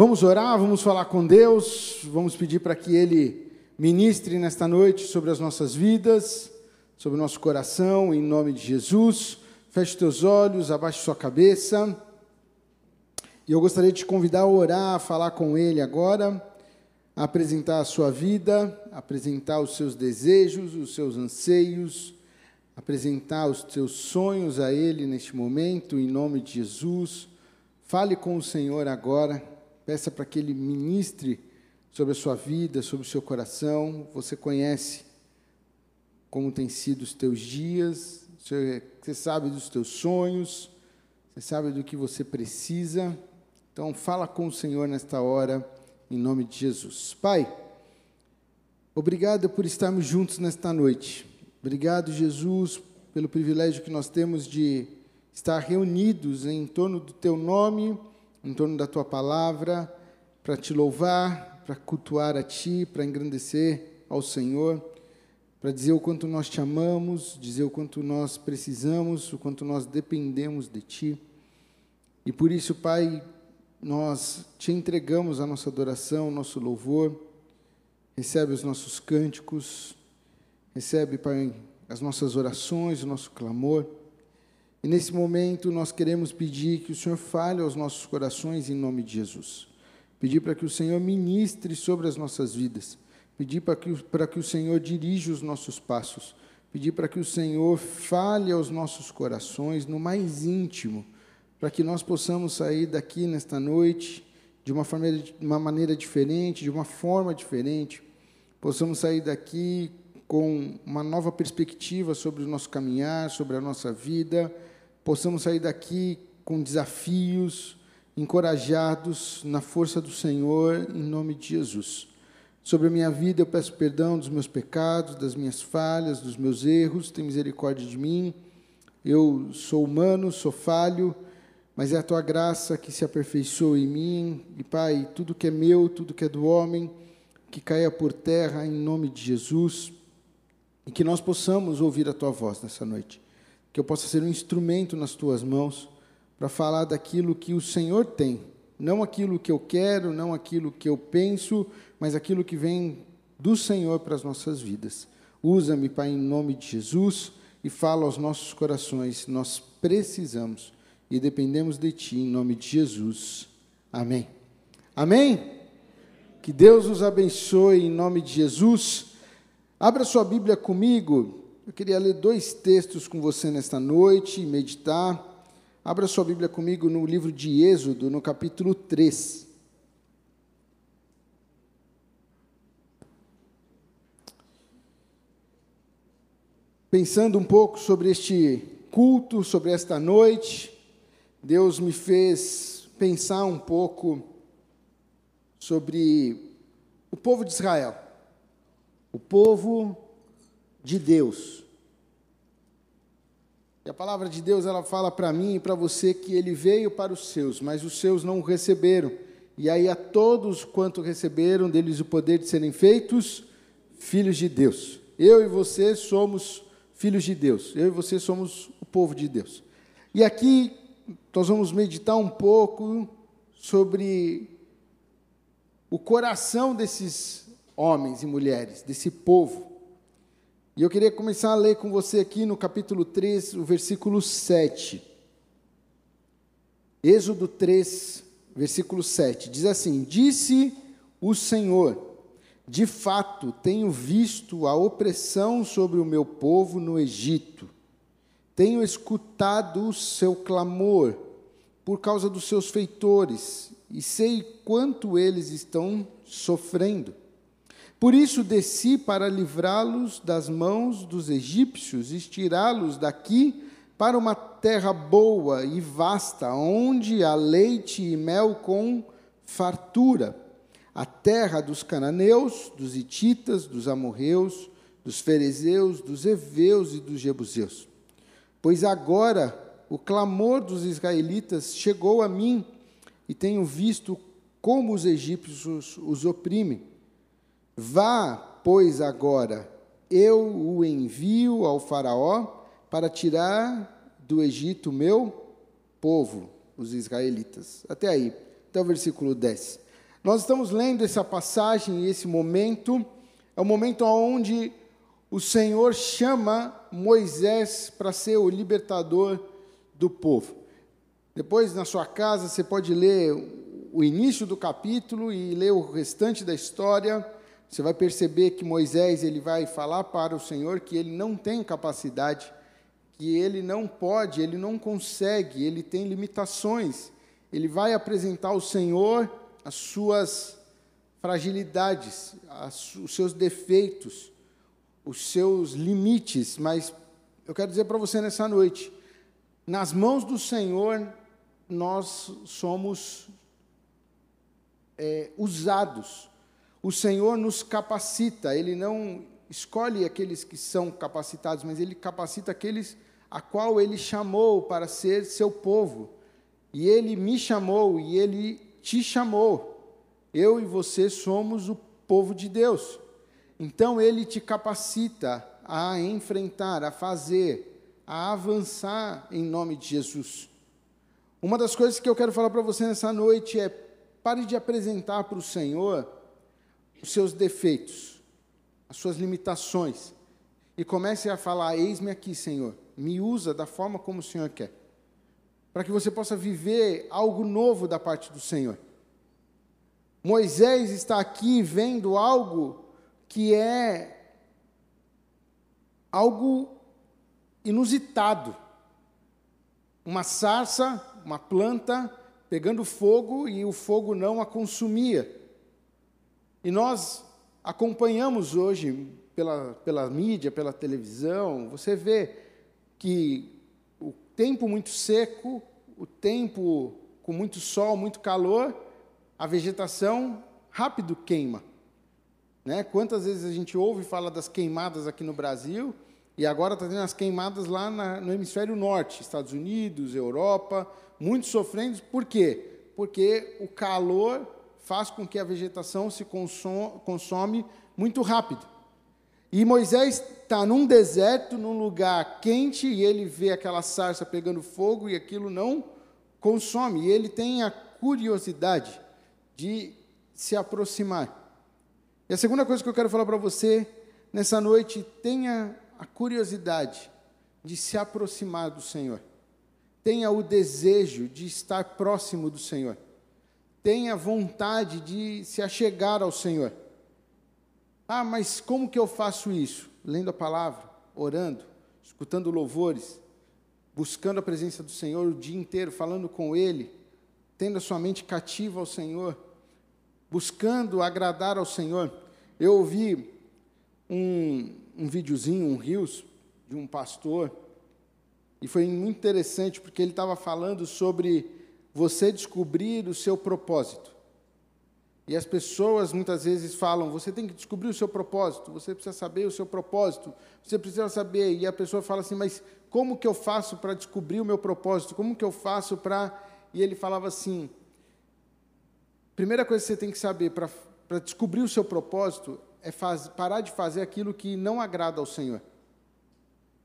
Vamos orar, vamos falar com Deus, vamos pedir para que Ele ministre nesta noite sobre as nossas vidas, sobre o nosso coração, em nome de Jesus. Feche teus olhos, abaixe sua cabeça. E eu gostaria de te convidar a orar, a falar com Ele agora, a apresentar a sua vida, apresentar os seus desejos, os seus anseios, apresentar os teus sonhos a Ele neste momento, em nome de Jesus. Fale com o Senhor agora, peça para que Ele ministre sobre a sua vida, sobre o seu coração. Você conhece como tem sido os teus dias, você sabe dos teus sonhos, você sabe do que você precisa. Então, fala com o Senhor nesta hora, em nome de Jesus. Pai, obrigado por estarmos juntos nesta noite. Obrigado, Jesus, pelo privilégio que nós temos de estar reunidos em torno do teu nome, em torno da tua palavra, para te louvar, para cultuar a ti, para engrandecer ao Senhor, para dizer o quanto nós te amamos, dizer o quanto nós precisamos, o quanto nós dependemos de ti. E por isso, Pai, nós te entregamos a nossa adoração, o nosso louvor. Recebe os nossos cânticos, recebe, Pai, as nossas orações, o nosso clamor. E nesse momento nós queremos pedir que o Senhor fale aos nossos corações em nome de Jesus. Pedir para que o Senhor ministre sobre as nossas vidas. Pedir para que, para que o Senhor dirija os nossos passos. Pedir para que o Senhor fale aos nossos corações no mais íntimo, para que nós possamos sair daqui nesta noite de uma, forma, uma maneira diferente, de uma forma diferente. Possamos sair daqui com uma nova perspectiva sobre o nosso caminhar, sobre a nossa vida. Possamos sair daqui com desafios, encorajados na força do Senhor, em nome de Jesus. Sobre a minha vida, eu peço perdão dos meus pecados, das minhas falhas, dos meus erros, tem misericórdia de mim. Eu sou humano, sou falho, mas é a tua graça que se aperfeiçoa em mim. E, Pai, tudo que é meu, tudo que é do homem, que caia por terra em nome de Jesus. E que nós possamos ouvir a tua voz nessa noite. Que eu possa ser um instrumento nas tuas mãos para falar daquilo que o Senhor tem, não aquilo que eu quero, não aquilo que eu penso, mas aquilo que vem do Senhor para as nossas vidas. Usa-me, Pai, em nome de Jesus e fala aos nossos corações. Nós precisamos e dependemos de Ti, em nome de Jesus. Amém. Amém? Que Deus os abençoe em nome de Jesus. Abra sua Bíblia comigo. Eu queria ler dois textos com você nesta noite e meditar. Abra sua Bíblia comigo no livro de Êxodo, no capítulo 3. Pensando um pouco sobre este culto, sobre esta noite, Deus me fez pensar um pouco sobre o povo de Israel, o povo de Deus. E a palavra de Deus ela fala para mim e para você que ele veio para os seus, mas os seus não o receberam. E aí a todos quanto receberam deles o poder de serem feitos filhos de Deus. Eu e você somos filhos de Deus. Eu e você somos o povo de Deus. E aqui nós vamos meditar um pouco sobre o coração desses homens e mulheres, desse povo. E eu queria começar a ler com você aqui no capítulo 3, o versículo 7. Êxodo 3, versículo 7. Diz assim: Disse o Senhor de fato, tenho visto a opressão sobre o meu povo no Egito. Tenho escutado o seu clamor por causa dos seus feitores e sei quanto eles estão sofrendo. Por isso desci para livrá-los das mãos dos egípcios e tirá-los daqui para uma terra boa e vasta, onde há leite e mel com fartura a terra dos cananeus, dos ititas, dos amorreus, dos ferezeus, dos heveus e dos jebuseus. Pois agora o clamor dos israelitas chegou a mim e tenho visto como os egípcios os oprimem. Vá, pois agora, eu o envio ao Faraó para tirar do Egito meu povo, os israelitas. Até aí, até o versículo 10. Nós estamos lendo essa passagem e esse momento, é o momento onde o Senhor chama Moisés para ser o libertador do povo. Depois, na sua casa, você pode ler o início do capítulo e ler o restante da história. Você vai perceber que Moisés ele vai falar para o Senhor que ele não tem capacidade, que ele não pode, ele não consegue, ele tem limitações. Ele vai apresentar ao Senhor as suas fragilidades, as, os seus defeitos, os seus limites, mas eu quero dizer para você nessa noite, nas mãos do Senhor nós somos é, usados. O Senhor nos capacita, Ele não escolhe aqueles que são capacitados, mas Ele capacita aqueles a qual Ele chamou para ser seu povo. E Ele me chamou e Ele te chamou. Eu e você somos o povo de Deus. Então Ele te capacita a enfrentar, a fazer, a avançar em nome de Jesus. Uma das coisas que eu quero falar para você nessa noite é pare de apresentar para o Senhor os seus defeitos, as suas limitações, e comece a falar: Eis-me aqui, Senhor, me usa da forma como o Senhor quer, para que você possa viver algo novo da parte do Senhor. Moisés está aqui vendo algo que é algo inusitado. Uma sarça uma planta pegando fogo e o fogo não a consumia. E nós acompanhamos hoje pela, pela mídia, pela televisão, você vê que o tempo muito seco, o tempo com muito sol, muito calor, a vegetação rápido queima. Né? Quantas vezes a gente ouve falar das queimadas aqui no Brasil, e agora está tendo as queimadas lá na, no hemisfério norte, Estados Unidos, Europa, muitos sofrendo. Por quê? Porque o calor faz com que a vegetação se consome, consome muito rápido. E Moisés está num deserto, num lugar quente, e ele vê aquela sarça pegando fogo e aquilo não consome. E ele tem a curiosidade de se aproximar. E a segunda coisa que eu quero falar para você nessa noite, tenha a curiosidade de se aproximar do Senhor. Tenha o desejo de estar próximo do Senhor. Tenha vontade de se achegar ao Senhor. Ah, mas como que eu faço isso? Lendo a palavra, orando, escutando louvores, buscando a presença do Senhor o dia inteiro, falando com Ele, tendo a sua mente cativa ao Senhor, buscando agradar ao Senhor. Eu ouvi um, um videozinho, um rios, de um pastor, e foi muito interessante porque ele estava falando sobre você descobrir o seu propósito. E as pessoas muitas vezes falam: você tem que descobrir o seu propósito, você precisa saber o seu propósito, você precisa saber. E a pessoa fala assim: mas como que eu faço para descobrir o meu propósito? Como que eu faço para. E ele falava assim: primeira coisa que você tem que saber para descobrir o seu propósito é faz, parar de fazer aquilo que não agrada ao Senhor.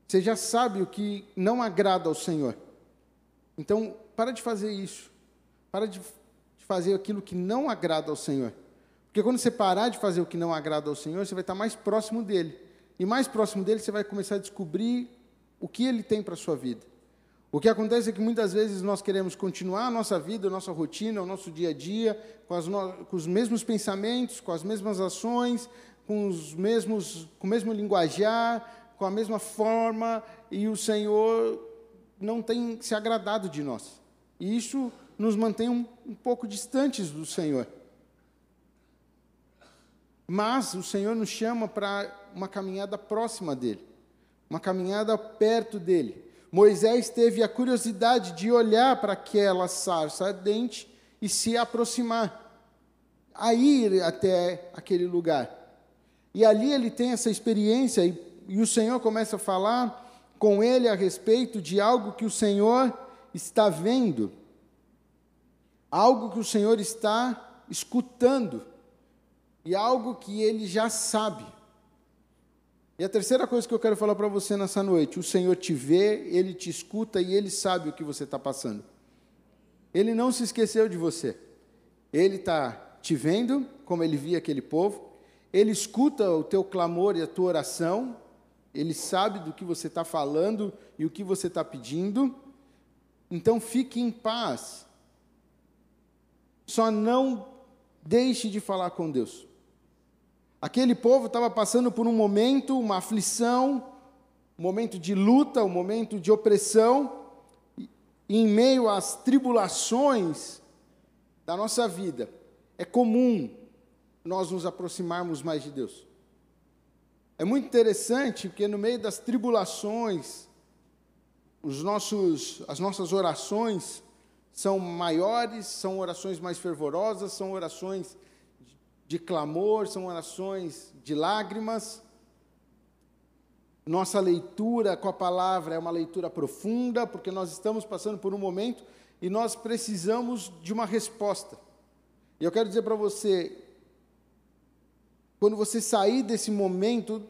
Você já sabe o que não agrada ao Senhor. Então, para de fazer isso. Para de fazer aquilo que não agrada ao Senhor. Porque quando você parar de fazer o que não agrada ao Senhor, você vai estar mais próximo dele. E mais próximo dele, você vai começar a descobrir o que ele tem para a sua vida. O que acontece é que muitas vezes nós queremos continuar a nossa vida, a nossa rotina, o nosso dia a dia, com, no... com os mesmos pensamentos, com as mesmas ações, com os mesmos, com o mesmo linguajar, com a mesma forma, e o Senhor não tem se agradado de nós. E isso nos mantém um, um pouco distantes do Senhor. Mas o Senhor nos chama para uma caminhada próxima dele, uma caminhada perto dele. Moisés teve a curiosidade de olhar para aquela sarça ardente e se aproximar, a ir até aquele lugar. E ali ele tem essa experiência, e, e o Senhor começa a falar com ele a respeito de algo que o Senhor está vendo, algo que o Senhor está escutando, e algo que ele já sabe. E a terceira coisa que eu quero falar para você nessa noite: o Senhor te vê, ele te escuta e ele sabe o que você está passando. Ele não se esqueceu de você, ele está te vendo, como ele via aquele povo, ele escuta o teu clamor e a tua oração, ele sabe do que você está falando e o que você está pedindo, então fique em paz. Só não deixe de falar com Deus. Aquele povo estava passando por um momento, uma aflição, um momento de luta, um momento de opressão, e em meio às tribulações da nossa vida, é comum nós nos aproximarmos mais de Deus. É muito interessante porque no meio das tribulações, os nossos, as nossas orações são maiores, são orações mais fervorosas, são orações de clamor, são orações de lágrimas. Nossa leitura com a palavra é uma leitura profunda, porque nós estamos passando por um momento e nós precisamos de uma resposta. E eu quero dizer para você, quando você sair desse momento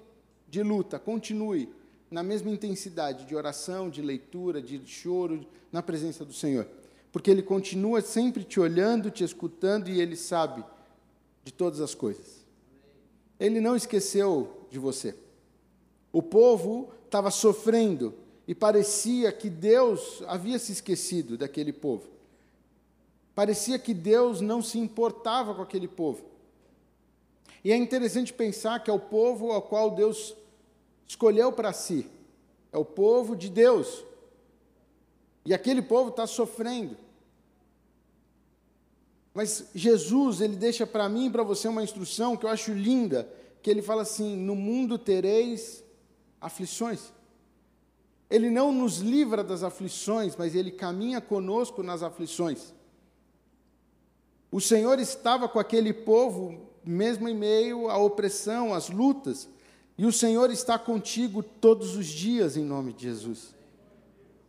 de luta, continue na mesma intensidade de oração, de leitura, de choro, na presença do Senhor. Porque Ele continua sempre te olhando, te escutando e Ele sabe de todas as coisas. Ele não esqueceu de você. O povo estava sofrendo e parecia que Deus havia se esquecido daquele povo. Parecia que Deus não se importava com aquele povo. E é interessante pensar que é o povo ao qual Deus escolheu para si. É o povo de Deus. E aquele povo está sofrendo. Mas Jesus, ele deixa para mim e para você uma instrução que eu acho linda, que ele fala assim: "No mundo tereis aflições". Ele não nos livra das aflições, mas ele caminha conosco nas aflições. O Senhor estava com aquele povo, mesmo em meio à opressão, às lutas, e o Senhor está contigo todos os dias, em nome de Jesus.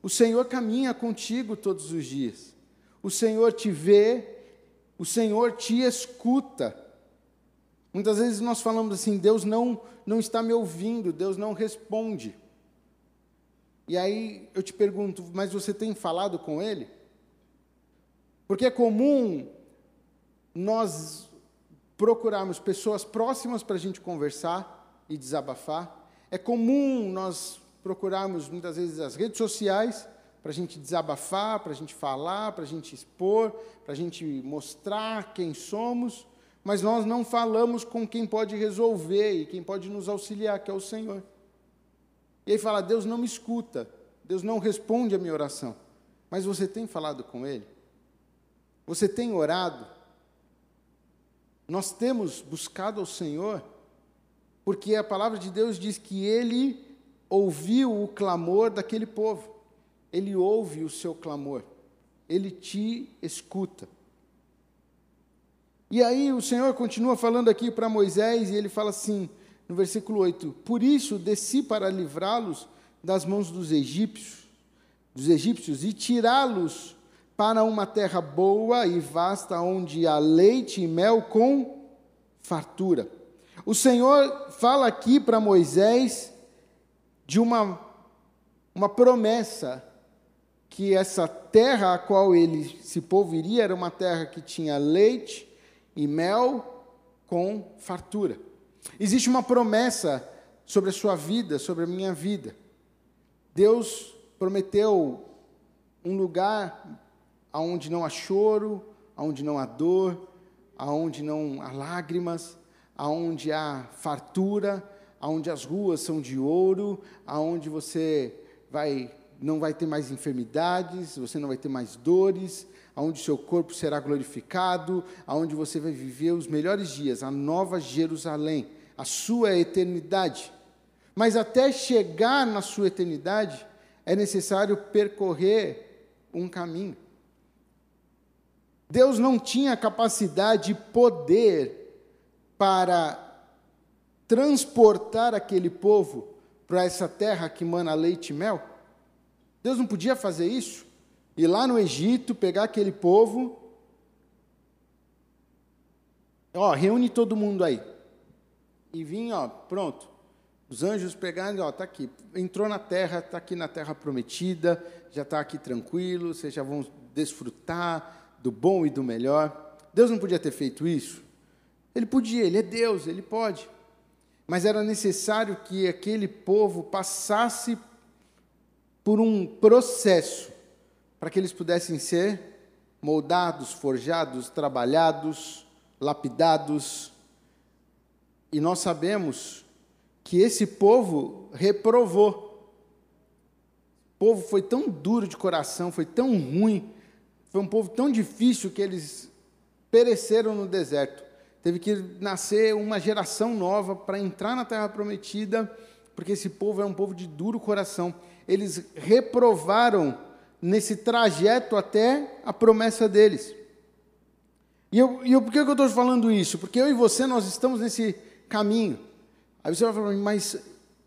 O Senhor caminha contigo todos os dias. O Senhor te vê, o Senhor te escuta. Muitas vezes nós falamos assim: Deus não, não está me ouvindo, Deus não responde. E aí eu te pergunto, mas você tem falado com Ele? Porque é comum nós procurarmos pessoas próximas para a gente conversar e desabafar. É comum nós procurarmos muitas vezes as redes sociais para a gente desabafar, para a gente falar, para a gente expor, para a gente mostrar quem somos, mas nós não falamos com quem pode resolver e quem pode nos auxiliar, que é o Senhor. E aí fala: Deus não me escuta, Deus não responde a minha oração, mas você tem falado com Ele? Você tem orado? Nós temos buscado ao Senhor, porque a palavra de Deus diz que Ele ouviu o clamor daquele povo. Ele ouve o seu clamor, ele te escuta. E aí o Senhor continua falando aqui para Moisés, e ele fala assim, no versículo 8: Por isso desci para livrá-los das mãos dos egípcios, dos egípcios e tirá-los para uma terra boa e vasta, onde há leite e mel com fartura. O Senhor fala aqui para Moisés de uma, uma promessa que essa terra a qual ele se povoaria era uma terra que tinha leite e mel com fartura. Existe uma promessa sobre a sua vida, sobre a minha vida. Deus prometeu um lugar aonde não há choro, aonde não há dor, aonde não há lágrimas, aonde há fartura, aonde as ruas são de ouro, aonde você vai não vai ter mais enfermidades, você não vai ter mais dores, aonde seu corpo será glorificado, aonde você vai viver os melhores dias, a nova Jerusalém, a sua eternidade. Mas até chegar na sua eternidade, é necessário percorrer um caminho. Deus não tinha capacidade e poder para transportar aquele povo para essa terra que mana leite e mel. Deus não podia fazer isso? Ir lá no Egito, pegar aquele povo, ó, reúne todo mundo aí. E vim, ó, pronto. Os anjos pegaram, ó, tá aqui. Entrou na terra, tá aqui na terra prometida, já está aqui tranquilo, vocês já vão desfrutar do bom e do melhor. Deus não podia ter feito isso? Ele podia, ele é Deus, ele pode. Mas era necessário que aquele povo passasse por um processo para que eles pudessem ser moldados, forjados, trabalhados, lapidados. E nós sabemos que esse povo reprovou. O povo foi tão duro de coração, foi tão ruim, foi um povo tão difícil que eles pereceram no deserto. Teve que nascer uma geração nova para entrar na terra prometida, porque esse povo é um povo de duro coração. Eles reprovaram nesse trajeto até a promessa deles. E eu, e eu por que eu estou falando isso? Porque eu e você, nós estamos nesse caminho. Aí você vai falar, mas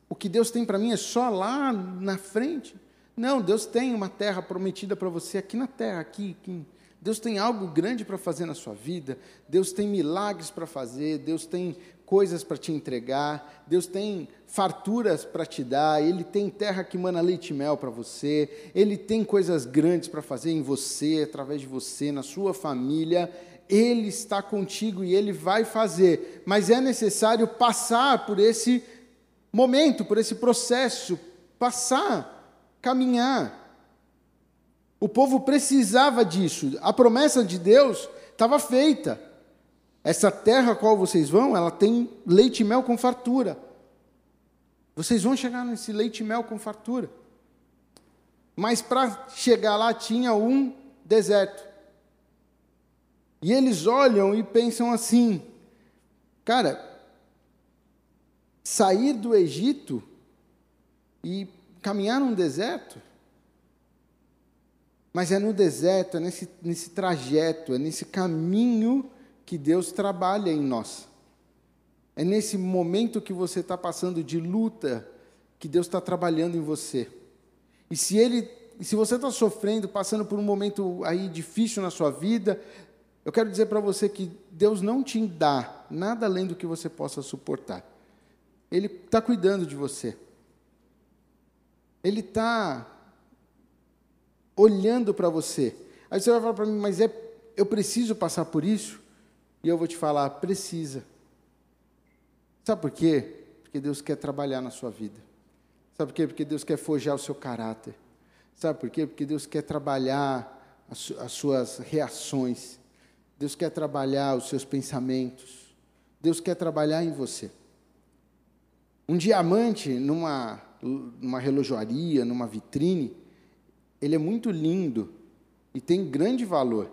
o que Deus tem para mim é só lá na frente? Não, Deus tem uma terra prometida para você aqui na terra, aqui, aqui. Deus tem algo grande para fazer na sua vida, Deus tem milagres para fazer, Deus tem coisas para te entregar, Deus tem farturas para te dar, Ele tem terra que mana leite e mel para você, Ele tem coisas grandes para fazer em você, através de você, na sua família, Ele está contigo e Ele vai fazer, mas é necessário passar por esse momento, por esse processo, passar, caminhar. O povo precisava disso. A promessa de Deus estava feita. Essa terra a qual vocês vão, ela tem leite e mel com fartura. Vocês vão chegar nesse leite e mel com fartura. Mas para chegar lá tinha um deserto. E eles olham e pensam assim: cara, sair do Egito e caminhar num deserto, mas é no deserto, é nesse, nesse trajeto, é nesse caminho que Deus trabalha em nós. É nesse momento que você está passando de luta que Deus está trabalhando em você. E se Ele, se você está sofrendo, passando por um momento aí difícil na sua vida, eu quero dizer para você que Deus não te dá nada além do que você possa suportar. Ele está cuidando de você. Ele está olhando para você. Aí você vai falar para mim, mas é, eu preciso passar por isso? E eu vou te falar, precisa. Sabe por quê? Porque Deus quer trabalhar na sua vida. Sabe por quê? Porque Deus quer forjar o seu caráter. Sabe por quê? Porque Deus quer trabalhar as, as suas reações. Deus quer trabalhar os seus pensamentos. Deus quer trabalhar em você. Um diamante numa, numa relojoaria, numa vitrine, ele é muito lindo e tem grande valor.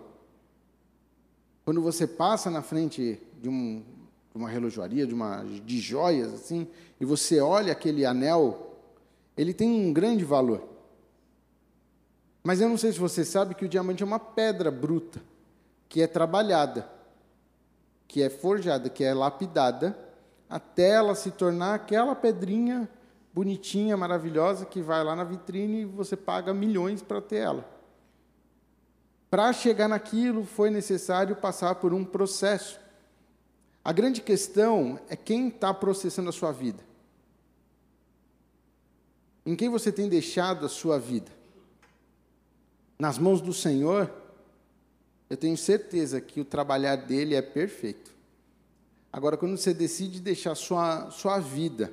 Quando você passa na frente de, um, de uma relojoaria, de, uma, de joias, assim, e você olha aquele anel, ele tem um grande valor. Mas eu não sei se você sabe que o diamante é uma pedra bruta, que é trabalhada, que é forjada, que é lapidada, até ela se tornar aquela pedrinha bonitinha, maravilhosa, que vai lá na vitrine e você paga milhões para ter ela. Para chegar naquilo, foi necessário passar por um processo. A grande questão é quem está processando a sua vida. Em quem você tem deixado a sua vida? Nas mãos do Senhor, eu tenho certeza que o trabalhar dele é perfeito. Agora, quando você decide deixar sua, sua vida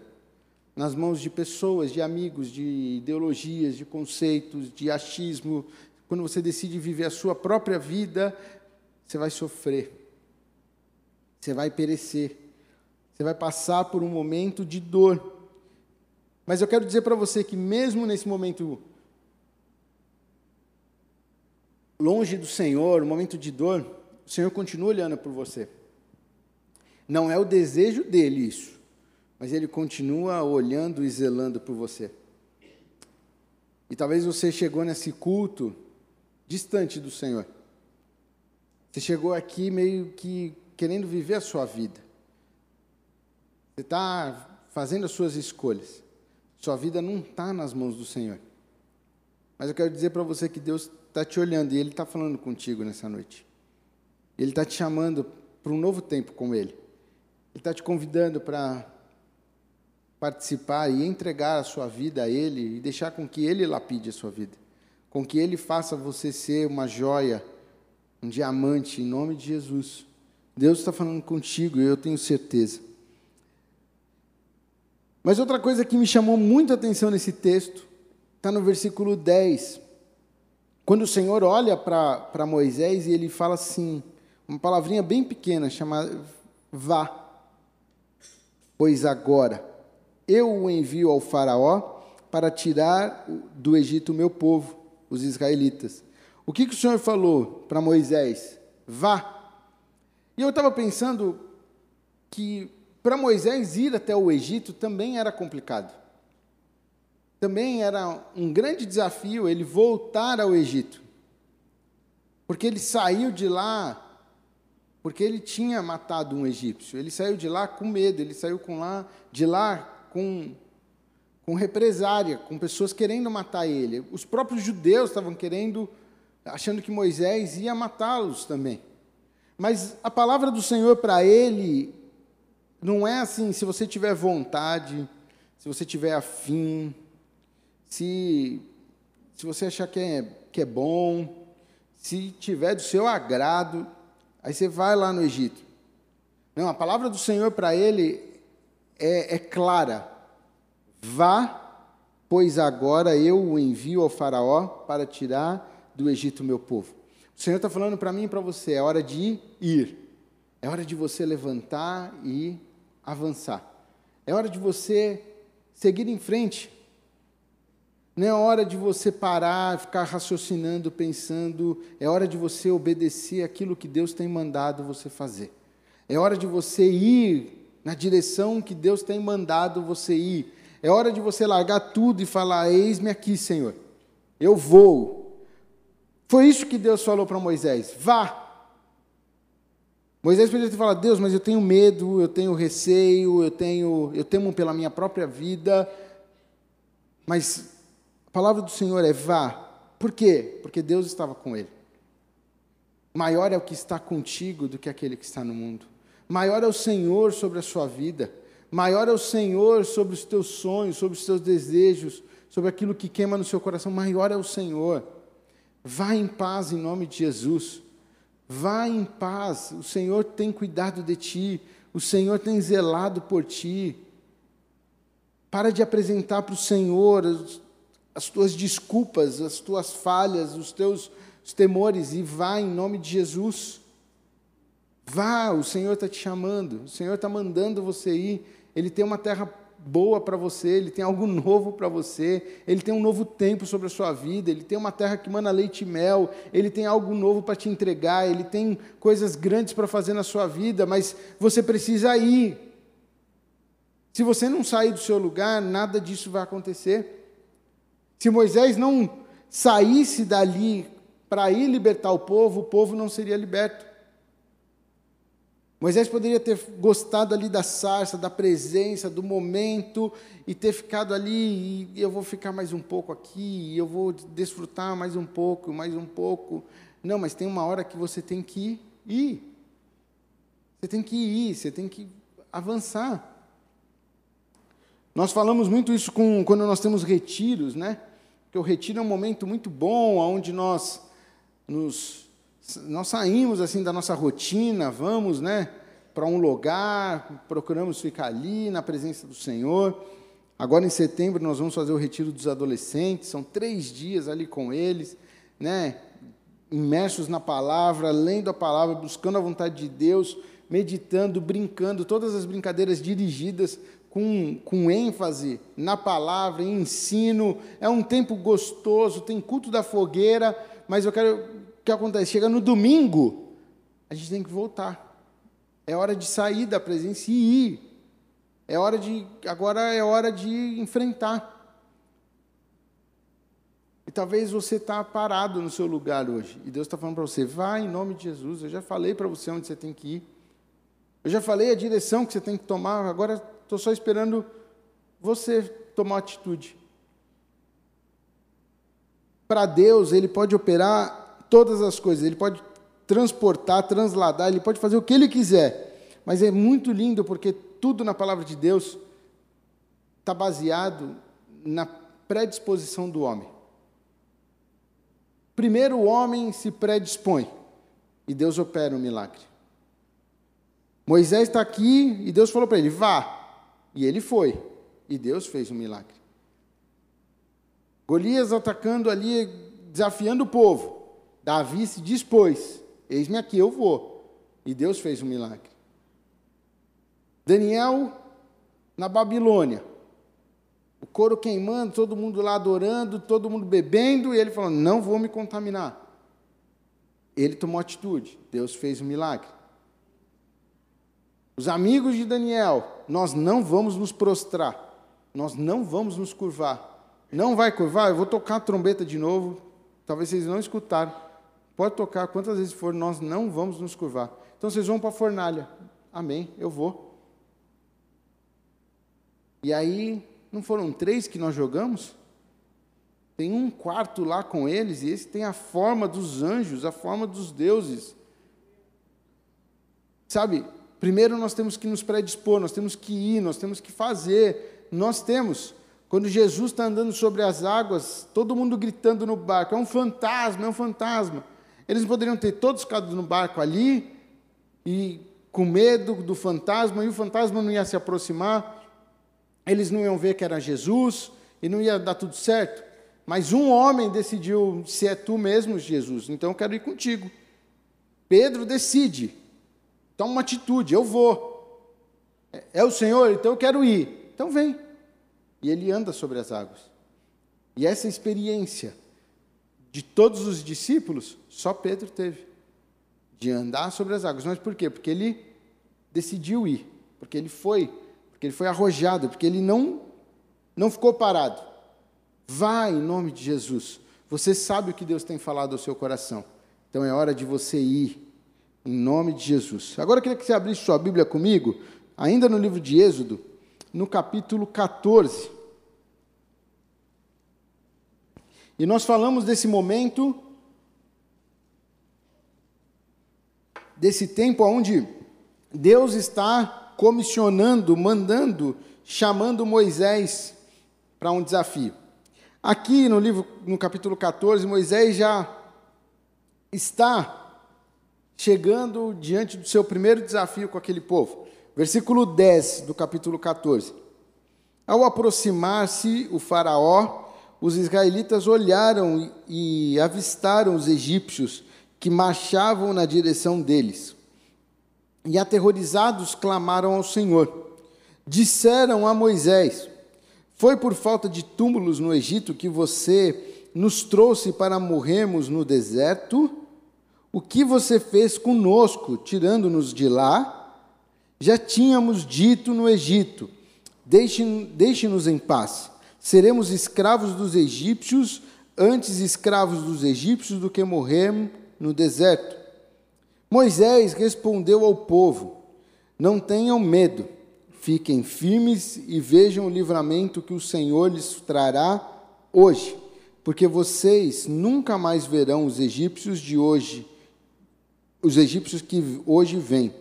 nas mãos de pessoas, de amigos, de ideologias, de conceitos, de achismo. Quando você decide viver a sua própria vida, você vai sofrer, você vai perecer, você vai passar por um momento de dor. Mas eu quero dizer para você que, mesmo nesse momento longe do Senhor, um momento de dor, o Senhor continua olhando por você. Não é o desejo dele isso mas Ele continua olhando e zelando por você. E talvez você chegou nesse culto distante do Senhor. Você chegou aqui meio que querendo viver a sua vida. Você está fazendo as suas escolhas. Sua vida não está nas mãos do Senhor. Mas eu quero dizer para você que Deus está te olhando e Ele está falando contigo nessa noite. Ele está te chamando para um novo tempo com Ele. Ele está te convidando para participar e entregar a sua vida a Ele e deixar com que Ele lapide a sua vida, com que Ele faça você ser uma joia, um diamante em nome de Jesus. Deus está falando contigo, eu tenho certeza. Mas outra coisa que me chamou muito a atenção nesse texto está no versículo 10. Quando o Senhor olha para Moisés e ele fala assim, uma palavrinha bem pequena, chamada vá. Pois agora eu o envio ao Faraó para tirar do Egito o meu povo, os israelitas. O que, que o Senhor falou para Moisés? Vá. E eu estava pensando que para Moisés ir até o Egito também era complicado. Também era um grande desafio ele voltar ao Egito. Porque ele saiu de lá porque ele tinha matado um egípcio. Ele saiu de lá com medo, ele saiu com lá, de lá com, com represária, com pessoas querendo matar ele. Os próprios judeus estavam querendo, achando que Moisés ia matá-los também. Mas a palavra do Senhor para ele não é assim, se você tiver vontade, se você tiver afim, se, se você achar que é, que é bom, se tiver do seu agrado, aí você vai lá no Egito. Não, a palavra do Senhor para ele é, é clara. Vá, pois agora eu o envio ao Faraó para tirar do Egito meu povo. O Senhor está falando para mim e para você: é hora de ir, é hora de você levantar e avançar, é hora de você seguir em frente. Não é hora de você parar, ficar raciocinando, pensando, é hora de você obedecer aquilo que Deus tem mandado você fazer. É hora de você ir na direção que Deus tem mandado você ir. É hora de você largar tudo e falar: Eis-me aqui, Senhor. Eu vou. Foi isso que Deus falou para Moisés: vá. Moisés poderia ter falado: Deus, mas eu tenho medo, eu tenho receio, eu tenho, eu temo pela minha própria vida. Mas a palavra do Senhor é vá. Por quê? Porque Deus estava com ele. Maior é o que está contigo do que aquele que está no mundo. Maior é o Senhor sobre a sua vida. Maior é o Senhor sobre os teus sonhos, sobre os teus desejos, sobre aquilo que queima no seu coração. Maior é o Senhor. Vá em paz em nome de Jesus. Vá em paz. O Senhor tem cuidado de ti. O Senhor tem zelado por ti. Para de apresentar para o Senhor as, as tuas desculpas, as tuas falhas, os teus os temores e vá em nome de Jesus. Vá, o Senhor está te chamando, o Senhor está mandando você ir. Ele tem uma terra boa para você, Ele tem algo novo para você, Ele tem um novo tempo sobre a sua vida, Ele tem uma terra que mana leite e mel, Ele tem algo novo para te entregar, Ele tem coisas grandes para fazer na sua vida, mas você precisa ir. Se você não sair do seu lugar, nada disso vai acontecer. Se Moisés não saísse dali para ir libertar o povo, o povo não seria liberto. Moisés poderia ter gostado ali da sarça, da presença, do momento, e ter ficado ali, e eu vou ficar mais um pouco aqui, e eu vou desfrutar mais um pouco, mais um pouco. Não, mas tem uma hora que você tem que ir. Você tem que ir, você tem que avançar. Nós falamos muito isso com, quando nós temos retiros, né? Porque o retiro é um momento muito bom, onde nós nos nós saímos assim da nossa rotina, vamos, né, para um lugar, procuramos ficar ali na presença do Senhor. Agora em setembro nós vamos fazer o retiro dos adolescentes, são três dias ali com eles, né, imersos na palavra, lendo a palavra, buscando a vontade de Deus, meditando, brincando, todas as brincadeiras dirigidas com, com ênfase na palavra, em ensino. É um tempo gostoso, tem culto da fogueira, mas eu quero que acontece? Chega no domingo, a gente tem que voltar. É hora de sair da presença e ir. É hora de, agora é hora de enfrentar. E talvez você está parado no seu lugar hoje. E Deus está falando para você, vá em nome de Jesus. Eu já falei para você onde você tem que ir. Eu já falei a direção que você tem que tomar. Agora estou só esperando você tomar atitude. Para Deus, Ele pode operar todas as coisas, ele pode transportar, transladar, ele pode fazer o que ele quiser. Mas é muito lindo porque tudo na palavra de Deus está baseado na predisposição do homem. Primeiro o homem se predispõe. e Deus opera um milagre. Moisés está aqui e Deus falou para ele: vá. E ele foi. E Deus fez um milagre. Golias atacando ali, desafiando o povo. Davi se dispôs: eis-me aqui, eu vou. E Deus fez um milagre. Daniel na Babilônia. O couro queimando, todo mundo lá adorando, todo mundo bebendo, e ele falou: Não vou me contaminar. Ele tomou atitude, Deus fez um milagre. Os amigos de Daniel, nós não vamos nos prostrar, nós não vamos nos curvar. Não vai curvar? Eu vou tocar a trombeta de novo, talvez vocês não escutaram. Pode tocar quantas vezes for, nós não vamos nos curvar. Então vocês vão para a fornalha. Amém, eu vou. E aí, não foram três que nós jogamos? Tem um quarto lá com eles, e esse tem a forma dos anjos, a forma dos deuses. Sabe, primeiro nós temos que nos predispor, nós temos que ir, nós temos que fazer. Nós temos. Quando Jesus está andando sobre as águas, todo mundo gritando no barco: é um fantasma, é um fantasma. Eles poderiam ter todos ficado no barco ali e com medo do fantasma, e o fantasma não ia se aproximar eles não iam ver que era Jesus e não ia dar tudo certo. Mas um homem decidiu: se é tu mesmo, Jesus, então eu quero ir contigo. Pedro decide, toma uma atitude: eu vou. É, é o Senhor, então eu quero ir. Então vem. E ele anda sobre as águas. E essa experiência de todos os discípulos, só Pedro teve. De andar sobre as águas. Mas por quê? Porque ele decidiu ir. Porque ele foi porque ele foi arrojado, porque ele não, não ficou parado. Vá em nome de Jesus. Você sabe o que Deus tem falado ao seu coração. Então é hora de você ir em nome de Jesus. Agora eu queria que você abrisse sua Bíblia comigo, ainda no livro de Êxodo, no capítulo 14. E nós falamos desse momento, desse tempo onde Deus está comissionando, mandando, chamando Moisés para um desafio. Aqui no livro, no capítulo 14, Moisés já está chegando diante do seu primeiro desafio com aquele povo. Versículo 10 do capítulo 14. Ao aproximar-se o Faraó, os israelitas olharam e avistaram os egípcios que marchavam na direção deles e aterrorizados clamaram ao Senhor. Disseram a Moisés: Foi por falta de túmulos no Egito que você nos trouxe para morrermos no deserto? O que você fez conosco, tirando-nos de lá? Já tínhamos dito no Egito: Deixe-nos deixe em paz. Seremos escravos dos egípcios, antes escravos dos egípcios do que morrermos no deserto. Moisés respondeu ao povo: Não tenham medo, fiquem firmes e vejam o livramento que o Senhor lhes trará hoje, porque vocês nunca mais verão os egípcios de hoje, os egípcios que hoje vêm.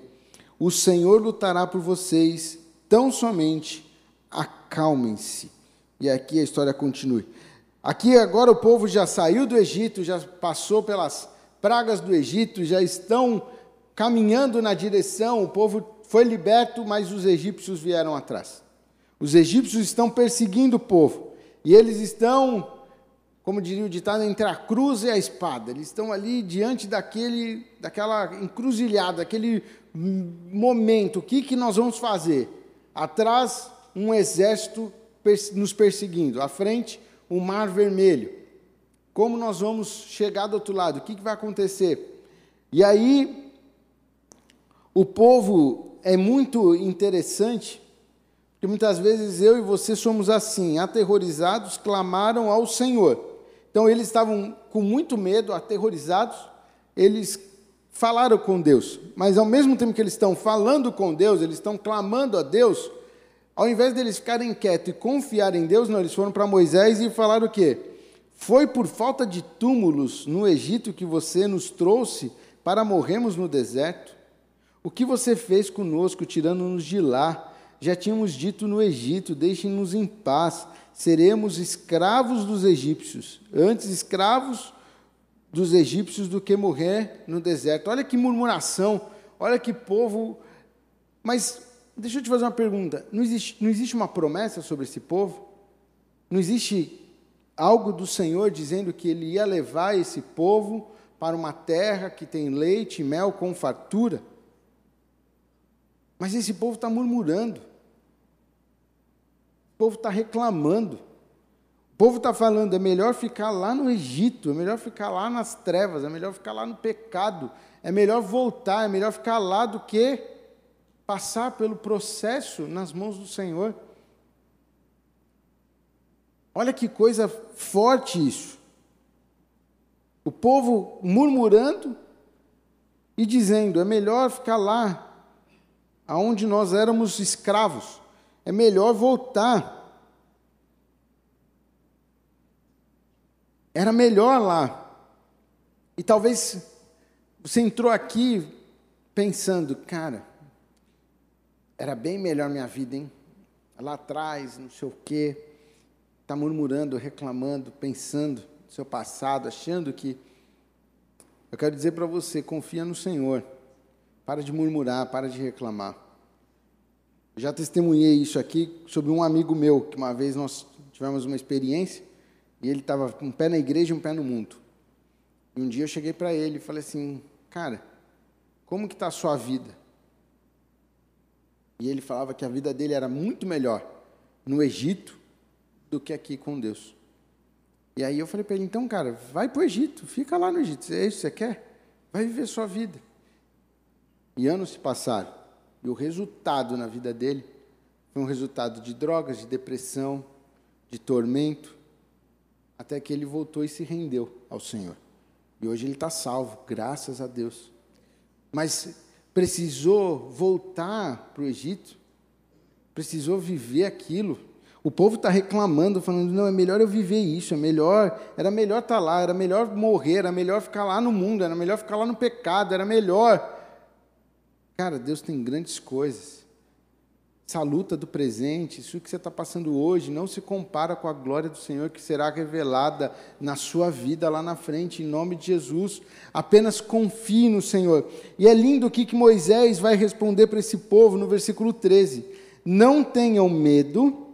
O Senhor lutará por vocês, tão somente acalmem-se. E aqui a história continua. Aqui agora o povo já saiu do Egito, já passou pelas pragas do Egito já estão caminhando na direção, o povo foi liberto, mas os egípcios vieram atrás. Os egípcios estão perseguindo o povo, e eles estão, como diria o ditado, entre a cruz e a espada. Eles estão ali diante daquele, daquela encruzilhada, aquele momento. O que, que nós vamos fazer? Atrás, um exército nos perseguindo. À frente, o mar vermelho. Como nós vamos chegar do outro lado? O que, que vai acontecer? E aí, o povo é muito interessante, porque muitas vezes eu e você somos assim, aterrorizados, clamaram ao Senhor. Então, eles estavam com muito medo, aterrorizados, eles falaram com Deus, mas ao mesmo tempo que eles estão falando com Deus, eles estão clamando a Deus, ao invés deles ficarem quietos e confiar em Deus, não, eles foram para Moisés e falaram o quê? Foi por falta de túmulos no Egito que você nos trouxe para morrermos no deserto? O que você fez conosco, tirando-nos de lá? Já tínhamos dito no Egito: deixem-nos em paz, seremos escravos dos egípcios. Antes, escravos dos egípcios do que morrer no deserto. Olha que murmuração, olha que povo. Mas deixa eu te fazer uma pergunta: não existe, não existe uma promessa sobre esse povo? Não existe algo do Senhor dizendo que ele ia levar esse povo para uma terra que tem leite e mel com fartura? Mas esse povo está murmurando, o povo está reclamando. O povo está falando, é melhor ficar lá no Egito, é melhor ficar lá nas trevas, é melhor ficar lá no pecado, é melhor voltar, é melhor ficar lá do que passar pelo processo nas mãos do Senhor. Olha que coisa forte isso. O povo murmurando e dizendo: é melhor ficar lá, aonde nós éramos escravos, é melhor voltar. Era melhor lá. E talvez você entrou aqui pensando, cara, era bem melhor minha vida, hein? Lá atrás, não sei o quê. Está murmurando, reclamando, pensando no seu passado, achando que. Eu quero dizer para você, confia no Senhor. Para de murmurar, para de reclamar. Eu já testemunhei isso aqui sobre um amigo meu, que uma vez nós tivemos uma experiência e ele estava com um pé na igreja e um pé no mundo. E um dia eu cheguei para ele e falei assim, cara, como que está a sua vida? E ele falava que a vida dele era muito melhor no Egito do que aqui com Deus. E aí eu falei para ele, então, cara, vai para o Egito, fica lá no Egito, é isso que você quer? Vai viver sua vida. E anos se passaram, e o resultado na vida dele foi um resultado de drogas, de depressão, de tormento, até que ele voltou e se rendeu ao Senhor. E hoje ele está salvo, graças a Deus. Mas precisou voltar para o Egito, precisou viver aquilo. O povo está reclamando, falando: não, é melhor eu viver isso, é melhor, era melhor estar tá lá, era melhor morrer, era melhor ficar lá no mundo, era melhor ficar lá no pecado, era melhor. Cara, Deus tem grandes coisas essa luta do presente, isso que você está passando hoje, não se compara com a glória do Senhor que será revelada na sua vida lá na frente, em nome de Jesus. Apenas confie no Senhor. E é lindo o que Moisés vai responder para esse povo no versículo 13: Não tenham medo,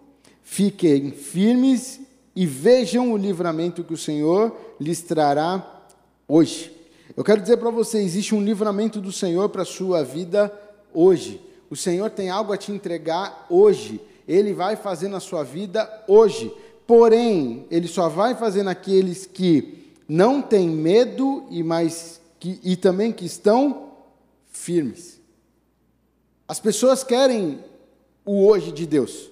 fiquem firmes e vejam o livramento que o Senhor lhes trará hoje. Eu quero dizer para você: existe um livramento do Senhor para a sua vida hoje. O Senhor tem algo a te entregar hoje. Ele vai fazer na sua vida hoje. Porém, ele só vai fazer naqueles que não têm medo e mais que, e também que estão firmes. As pessoas querem o hoje de Deus.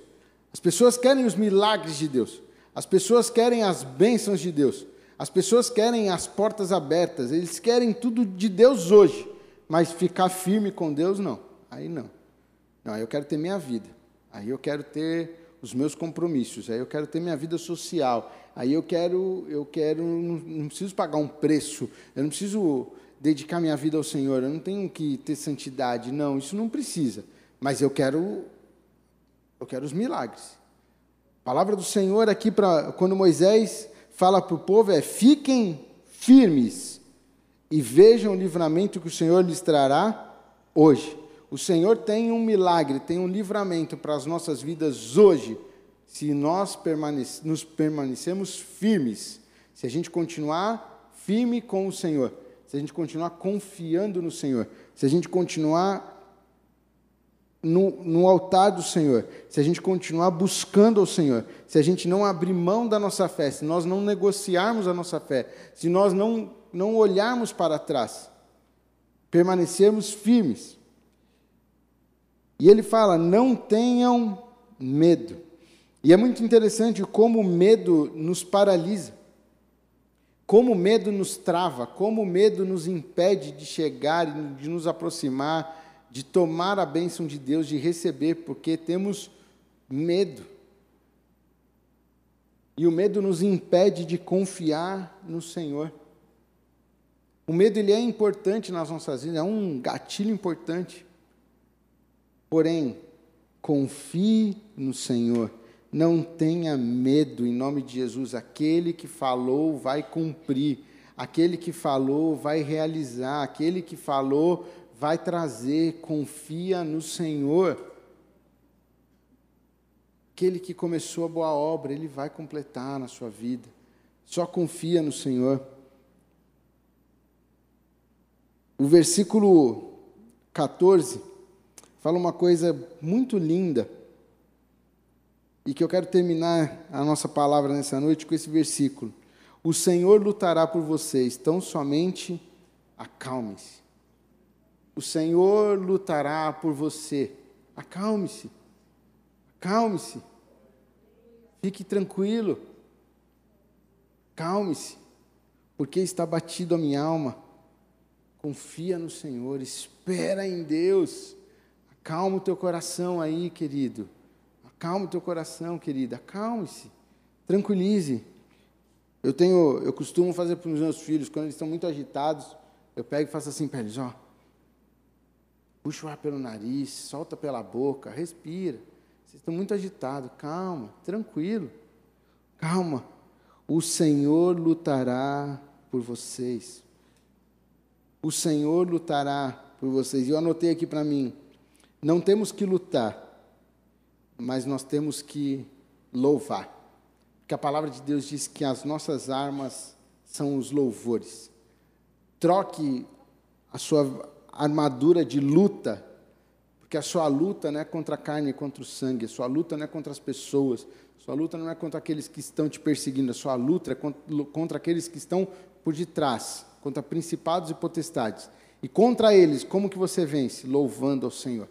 As pessoas querem os milagres de Deus. As pessoas querem as bênçãos de Deus. As pessoas querem as portas abertas. Eles querem tudo de Deus hoje. Mas ficar firme com Deus, não. Aí não. Não, aí eu quero ter minha vida. Aí eu quero ter os meus compromissos. Aí eu quero ter minha vida social. Aí eu quero, eu quero, não, não preciso pagar um preço. Eu não preciso dedicar minha vida ao Senhor. Eu não tenho que ter santidade. Não, isso não precisa. Mas eu quero, eu quero os milagres. A palavra do Senhor aqui para quando Moisés fala para o povo é: fiquem firmes e vejam o livramento que o Senhor lhes trará hoje. O Senhor tem um milagre, tem um livramento para as nossas vidas hoje, se nós nos permanecemos firmes, se a gente continuar firme com o Senhor, se a gente continuar confiando no Senhor, se a gente continuar no, no, altar do Senhor, se a gente continuar buscando ao Senhor, se a gente não abrir mão da nossa fé, se nós não negociarmos a nossa fé, se nós não, não olharmos para trás, permanecermos firmes, e ele fala: não tenham medo. E é muito interessante como o medo nos paralisa, como o medo nos trava, como o medo nos impede de chegar, de nos aproximar, de tomar a bênção de Deus, de receber, porque temos medo. E o medo nos impede de confiar no Senhor. O medo ele é importante nas nossas vidas, é um gatilho importante. Porém, confie no Senhor. Não tenha medo, em nome de Jesus. Aquele que falou vai cumprir. aquele que falou vai realizar, aquele que falou vai trazer, confia no Senhor. Aquele que começou a boa obra, ele vai completar na sua vida. Só confia no Senhor. O versículo 14 fala uma coisa muito linda. E que eu quero terminar a nossa palavra nessa noite com esse versículo. O Senhor lutará por vocês, tão somente acalme-se. O Senhor lutará por você. Acalme-se. Acalme-se. Fique tranquilo. Calme-se. Porque está batido a minha alma. Confia no Senhor, espera em Deus. Acalma o teu coração aí, querido. Acalma o teu coração, querida. Acalme-se. Tranquilize. Eu tenho, eu costumo fazer para os meus filhos, quando eles estão muito agitados, eu pego e faço assim para eles, ó. Puxa o ar pelo nariz, solta pela boca, respira. Vocês estão muito agitados. Calma, tranquilo. Calma. O Senhor lutará por vocês. O Senhor lutará por vocês. E eu anotei aqui para mim. Não temos que lutar, mas nós temos que louvar. Porque a palavra de Deus diz que as nossas armas são os louvores. Troque a sua armadura de luta, porque a sua luta não é contra a carne e contra o sangue, a sua luta não é contra as pessoas, a sua luta não é contra aqueles que estão te perseguindo, a sua luta é contra aqueles que estão por detrás, contra principados e potestades. E contra eles, como que você vence? Louvando ao Senhor.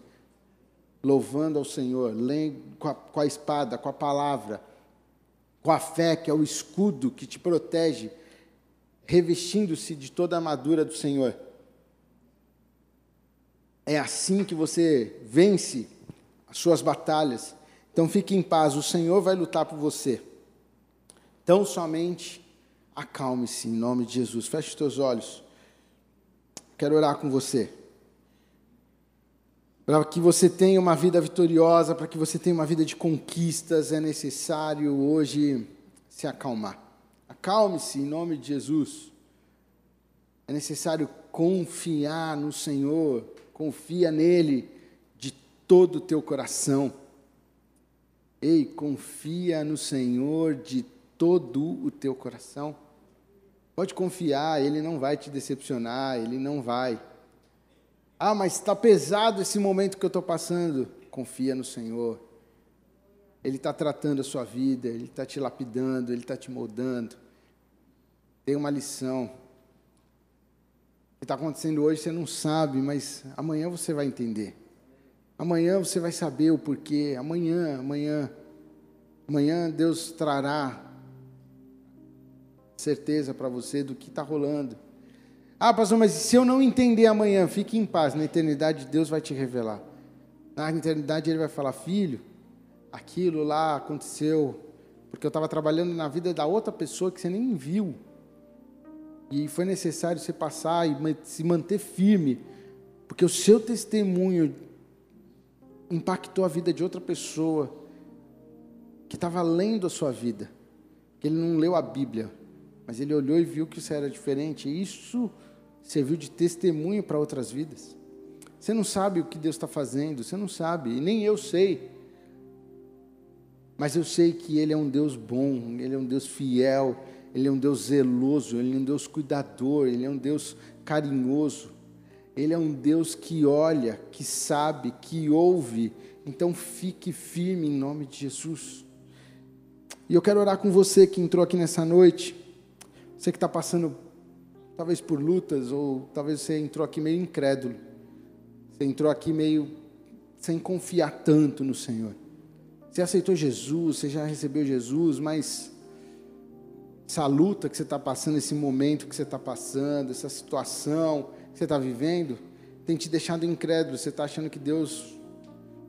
Louvando ao Senhor, com a, com a espada, com a palavra, com a fé, que é o escudo que te protege, revestindo-se de toda a armadura do Senhor. É assim que você vence as suas batalhas. Então fique em paz, o Senhor vai lutar por você. Então somente acalme-se em nome de Jesus. Feche os teus olhos. Quero orar com você. Para que você tenha uma vida vitoriosa, para que você tenha uma vida de conquistas, é necessário hoje se acalmar. Acalme-se em nome de Jesus. É necessário confiar no Senhor, confia nele de todo o teu coração. Ei, confia no Senhor de todo o teu coração. Pode confiar, ele não vai te decepcionar, ele não vai. Ah, mas está pesado esse momento que eu estou passando. Confia no Senhor. Ele está tratando a sua vida, ele está te lapidando, ele está te moldando. Tem uma lição que está acontecendo hoje você não sabe, mas amanhã você vai entender. Amanhã você vai saber o porquê. Amanhã, amanhã, amanhã Deus trará certeza para você do que está rolando. Ah, pastor, mas se eu não entender amanhã, fique em paz. Na eternidade, Deus vai te revelar. Na eternidade, Ele vai falar: Filho, aquilo lá aconteceu porque eu estava trabalhando na vida da outra pessoa que você nem viu. E foi necessário você passar e se manter firme, porque o seu testemunho impactou a vida de outra pessoa que estava lendo a sua vida, que ele não leu a Bíblia, mas ele olhou e viu que isso era diferente. Isso serviu de testemunho para outras vidas. Você não sabe o que Deus está fazendo, você não sabe, e nem eu sei. Mas eu sei que Ele é um Deus bom, Ele é um Deus fiel, ele é um Deus zeloso, Ele é um Deus cuidador, Ele é um Deus carinhoso. Ele é um Deus que olha, que sabe, que ouve. Então fique firme em nome de Jesus. E eu quero orar com você que entrou aqui nessa noite. Você que está passando talvez por lutas, ou talvez você entrou aqui meio incrédulo. Você entrou aqui meio sem confiar tanto no Senhor. Você aceitou Jesus, você já recebeu Jesus, mas essa luta que você está passando, esse momento que você está passando, essa situação que você está vivendo, tem te deixado incrédulo. Você está achando que Deus.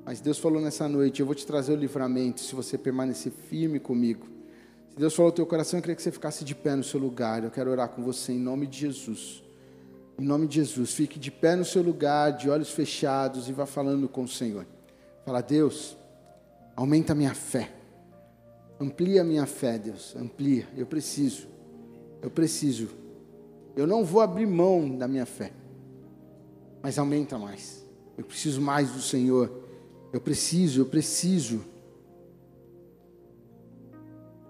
Mas Deus falou nessa noite: Eu vou te trazer o livramento se você permanecer firme comigo. Deus falou no teu coração, eu queria que você ficasse de pé no seu lugar. Eu quero orar com você em nome de Jesus. Em nome de Jesus, fique de pé no seu lugar, de olhos fechados e vá falando com o Senhor. Fala, Deus, aumenta a minha fé. Amplia a minha fé, Deus, amplia. Eu preciso, eu preciso Eu não vou abrir mão da minha fé. Mas aumenta mais. Eu preciso mais do Senhor. Eu preciso, eu preciso.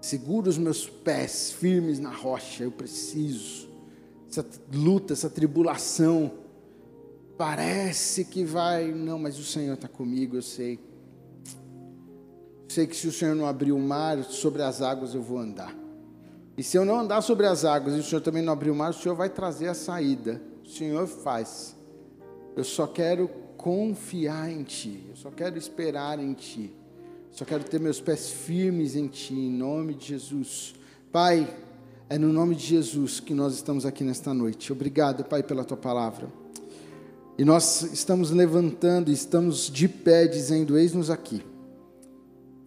Segura os meus pés firmes na rocha. Eu preciso. Essa luta, essa tribulação. Parece que vai. Não, mas o Senhor está comigo, eu sei. Sei que se o Senhor não abrir o mar, sobre as águas eu vou andar. E se eu não andar sobre as águas e o Senhor também não abrir o mar, o Senhor vai trazer a saída. O Senhor faz. Eu só quero confiar em Ti. Eu só quero esperar em Ti. Só quero ter meus pés firmes em Ti, em nome de Jesus. Pai, é no nome de Jesus que nós estamos aqui nesta noite. Obrigado, Pai, pela Tua palavra. E nós estamos levantando, estamos de pé, dizendo: Eis-nos aqui.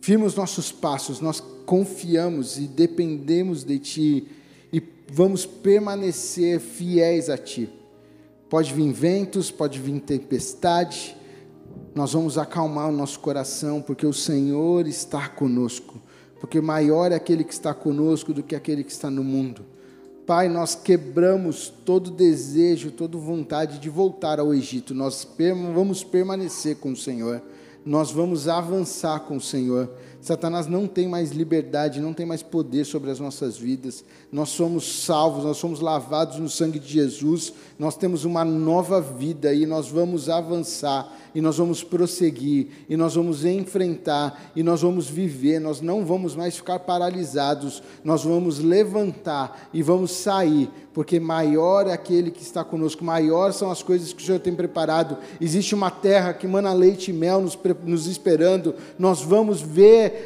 Firma os nossos passos, nós confiamos e dependemos de Ti e vamos permanecer fiéis a Ti. Pode vir ventos, pode vir tempestade, nós vamos acalmar o nosso coração, porque o Senhor está conosco, porque maior é aquele que está conosco do que aquele que está no mundo. Pai, nós quebramos todo desejo, toda vontade de voltar ao Egito, nós vamos permanecer com o Senhor nós vamos avançar com o Senhor. Satanás não tem mais liberdade, não tem mais poder sobre as nossas vidas. Nós somos salvos, nós somos lavados no sangue de Jesus, nós temos uma nova vida e nós vamos avançar, e nós vamos prosseguir, e nós vamos enfrentar, e nós vamos viver. Nós não vamos mais ficar paralisados, nós vamos levantar e vamos sair, porque maior é aquele que está conosco, maior são as coisas que o Senhor tem preparado. Existe uma terra que mana leite e mel nos, nos esperando, nós vamos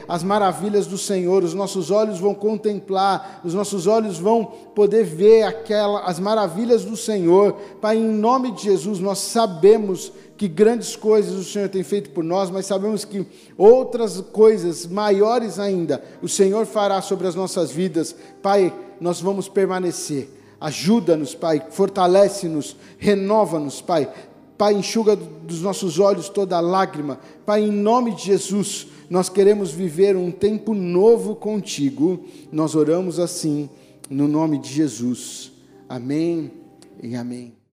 as maravilhas do Senhor, os nossos olhos vão contemplar, os nossos olhos vão poder ver aquela, as maravilhas do Senhor. Pai, em nome de Jesus, nós sabemos que grandes coisas o Senhor tem feito por nós, mas sabemos que outras coisas maiores ainda o Senhor fará sobre as nossas vidas. Pai, nós vamos permanecer. Ajuda-nos, Pai, fortalece-nos, renova-nos, Pai. Pai, enxuga dos nossos olhos toda lágrima. Pai, em nome de Jesus, nós queremos viver um tempo novo contigo. Nós oramos assim, no nome de Jesus. Amém e amém.